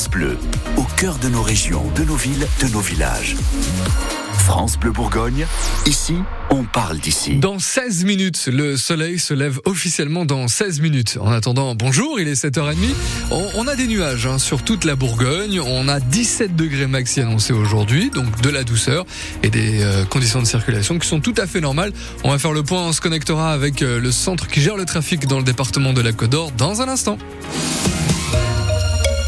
France Bleu, au cœur de nos régions, de nos villes, de nos villages. France Bleu Bourgogne, ici, on parle d'ici. Dans 16 minutes, le soleil se lève officiellement dans 16 minutes. En attendant, bonjour, il est 7h30. On, on a des nuages hein, sur toute la Bourgogne. On a 17 degrés maxi annoncés aujourd'hui, donc de la douceur et des euh, conditions de circulation qui sont tout à fait normales. On va faire le point, on se connectera avec euh, le centre qui gère le trafic dans le département de la Côte d'Or dans un instant.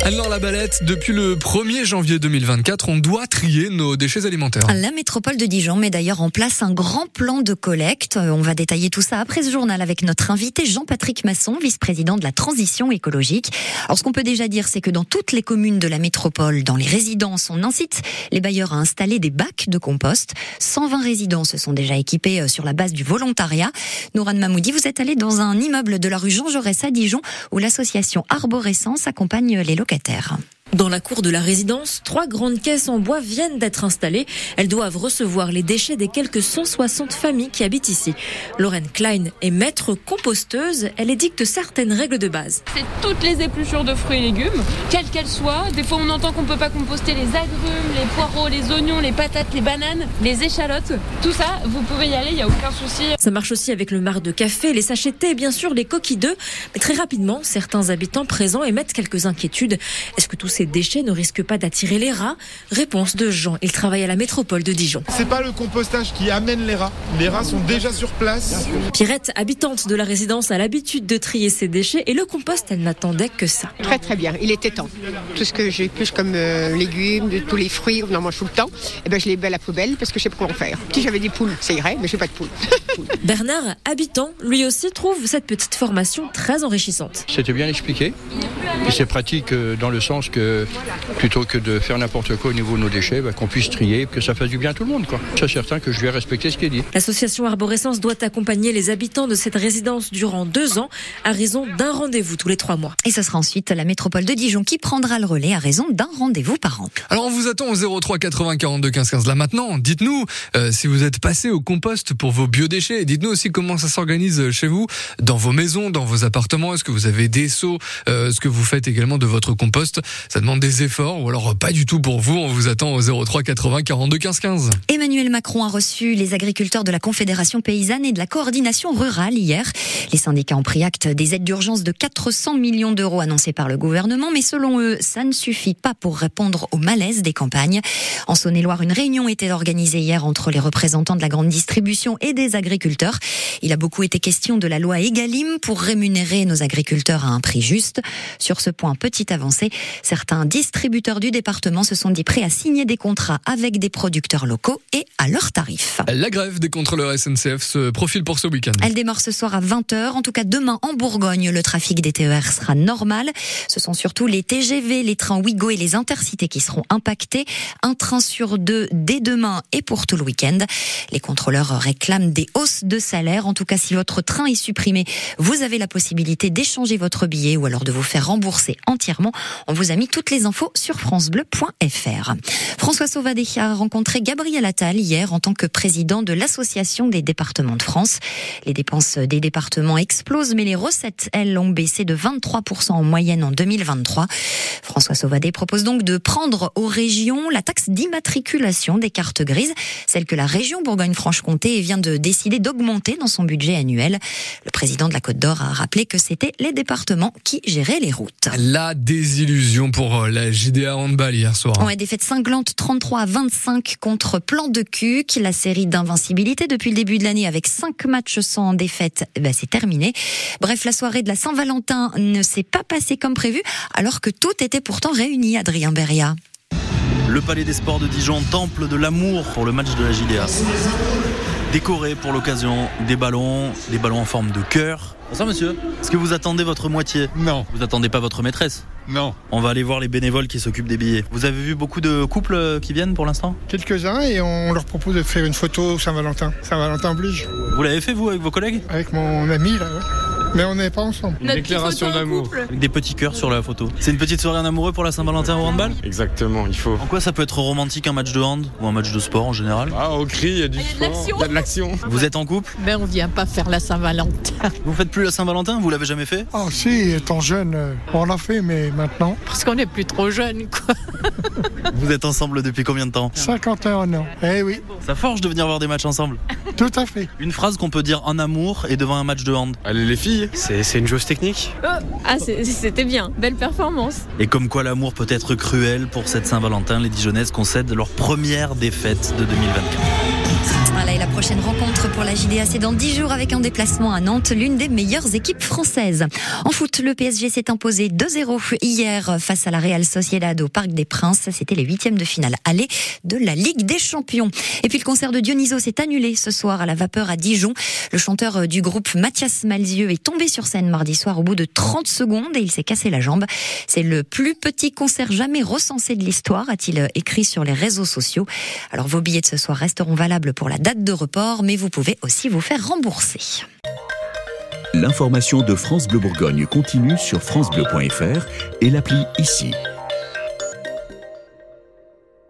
Alors la balette, depuis le 1er janvier 2024, on doit trier nos déchets alimentaires. La métropole de Dijon met d'ailleurs en place un grand plan de collecte. On va détailler tout ça après ce journal avec notre invité Jean-Patrick Masson, vice-président de la transition écologique. Alors ce qu'on peut déjà dire, c'est que dans toutes les communes de la métropole, dans les résidences, on incite les bailleurs à installer des bacs de compost. 120 résidences se sont déjà équipés euh, sur la base du volontariat. Nouran Mamoudi, vous êtes allé dans un immeuble de la rue Jean Jaurès à Dijon où l'association Arborescence accompagne les locataires. Dans la cour de la résidence, trois grandes caisses en bois viennent d'être installées. Elles doivent recevoir les déchets des quelques 160 familles qui habitent ici. Lorraine Klein est maître composteuse. Elle édicte certaines règles de base. C'est toutes les épluchures de fruits et légumes, quelles qu'elles soient. Des fois, on entend qu'on peut pas composter les agrumes, les poireaux, les oignons, les patates, les bananes, les échalotes. Tout ça, vous pouvez y aller, il n'y a aucun souci. Ça marche aussi avec le marc de café, les thé et bien sûr les coquilles d'œufs. Mais très rapidement, certains habitants présents émettent quelques inquiétudes. Est-ce que tous ces déchets ne risquent pas d'attirer les rats Réponse de Jean, il travaille à la métropole de Dijon. C'est pas le compostage qui amène les rats. Les rats sont déjà sur place. Pierrette, habitante de la résidence, a l'habitude de trier ses déchets et le compost, elle n'attendait que ça. Très très bien, il était temps. Tout ce que j'épluche comme euh, légumes, de tous les fruits, on en mange tout le temps, et ben je les mets à la poubelle parce que je sais pas quoi en faire. Si j'avais des poules, ça irait, mais j'ai pas de poules. Bernard, habitant, lui aussi trouve cette petite formation très enrichissante. C'était bien expliqué. Et c'est pratique euh, dans le sens que plutôt que de faire n'importe quoi au niveau de nos déchets, bah, qu'on puisse trier, que ça fasse du bien à tout le monde. Quoi. C'est certain que je vais respecter ce qui est dit. L'association Arborescence doit accompagner les habitants de cette résidence durant deux ans à raison d'un rendez-vous tous les trois mois. Et ce sera ensuite la métropole de Dijon qui prendra le relais à raison d'un rendez-vous par an. Alors on vous attend au 03 80 42 15 15 là maintenant. Dites-nous euh, si vous êtes passé au compost pour vos biodéchets. Dites-nous aussi comment ça s'organise chez vous, dans vos maisons, dans vos appartements. Est-ce que vous avez des seaux euh, Est-ce que vous faites également de votre compost Ça demande des efforts ou alors pas du tout pour vous. On vous attend au 03 80 42 15 15. Emmanuel Macron a reçu les agriculteurs de la Confédération paysanne et de la coordination rurale hier. Les syndicats ont pris acte des aides d'urgence de 400 millions d'euros annoncées par le gouvernement, mais selon eux, ça ne suffit pas pour répondre au malaise des campagnes. En Saône-et-Loire, une réunion était organisée hier entre les représentants de la grande distribution et des agriculteurs. Il a beaucoup été question de la loi Egalim pour rémunérer nos agriculteurs à un prix juste. Sur ce point, petite avancée, certains distributeurs du département se sont dit prêts à signer des contrats avec des producteurs locaux et à leurs tarifs. La grève des contrôleurs SNCF se profile pour ce week-end. Elle démarre ce soir à 20h. En tout cas, demain en Bourgogne, le trafic des TER sera normal. Ce sont surtout les TGV, les trains Ouigo et les intercités qui seront impactés. Un train sur deux dès demain et pour tout le week-end. Les contrôleurs réclament des hausses de salaire. En tout cas, si votre train est supprimé, vous avez la possibilité d'échanger votre billet ou alors de vous faire rembourser entièrement. On vous a mis toutes les infos sur francebleu.fr. François Sauvadet a rencontré Gabriel Attal hier en tant que président de l'Association des départements de France. Les dépenses des départements explosent, mais les recettes, elles, ont baissé de 23% en moyenne en 2023. François Sauvadet propose donc de prendre aux régions la taxe d'immatriculation des cartes grises, celle que la région Bourgogne-Franche-Comté vient de décider d'augmenter dans son budget annuel. Le président de la Côte d'Or a rappelé que c'était les départements qui géraient les routes. La désillusion pour euh, la JDA Handball hier soir. Ouais, défaite cinglante 33 à 25 contre Plan de Cuc. La série d'invincibilité depuis le début de l'année avec 5 matchs sans défaite, ben, c'est terminé. Bref, la soirée de la Saint-Valentin ne s'est pas passée comme prévu alors que tout était pourtant réuni, Adrien Beria. Le Palais des Sports de Dijon, temple de l'amour pour le match de la JDA. Décoré pour l'occasion des ballons, des ballons en forme de cœur. Bonsoir monsieur, est-ce que vous attendez votre moitié? Non. Vous attendez pas votre maîtresse? Non. On va aller voir les bénévoles qui s'occupent des billets. Vous avez vu beaucoup de couples euh, qui viennent pour l'instant? Quelques-uns et on leur propose de faire une photo Saint-Valentin. Saint-Valentin oblige. Vous l'avez fait vous avec vos collègues? Avec mon ami là, ouais. Mais on n'est pas ensemble. Notre déclaration d'amour. Avec des petits cœurs sur la photo. C'est une petite soirée en amoureux pour la Saint-Valentin au handball? Exactement, il faut. En quoi ça peut être romantique un match de hand ou un match de sport en général? Ah, au cri, il y a du Ah, il y a de sport, l'action. il y a de l'action. Vous êtes en couple? Mais on vient pas faire la Saint-Valentin. Vous faites plus la Saint-Valentin? Vous l'avez jamais fait? Ah si, étant jeune, euh, on l'a fait, mais maintenant, Parce qu'on n'est plus trop jeune, quoi. Vous êtes ensemble depuis combien de temps? 51 ans. Eh oui, Ça forge de venir voir des matchs ensemble? tout à fait. Une phrase qu'on peut dire en amour et devant un match de hand. Allez, les filles. C'est une joueuse technique. Ah, c'est- c'était bien. Belle performance. Et comme quoi l'amour peut être cruel pour cette Saint-Valentin, les Dijonnaises concèdent leur première défaite de 2024. Voilà, et la prochaine rencontre pour la JDA, c'est dans 10 jours avec un déplacement à Nantes, l'une des meilleures équipes françaises. En foot, le PSG s'est imposé 2-0 hier face à la Real Sociedad au Parc des Princes. C'était les huitièmes de finale aller de la Ligue des Champions. Et puis le concert de Dionyso s'est annulé ce soir à la Vapeur à Dijon. Le chanteur du groupe Mathias Malzieux est tombé sur scène mardi soir au bout de 30 secondes et il s'est cassé la jambe. C'est le plus petit concert jamais recensé de l'histoire, a-t-il écrit sur les réseaux sociaux. Alors vos billets de ce soir resteront valables pour la date de report, mais vous pouvez aussi vous faire rembourser. L'information de France Bleu Bourgogne continue sur francebleu.fr et l'appli ici.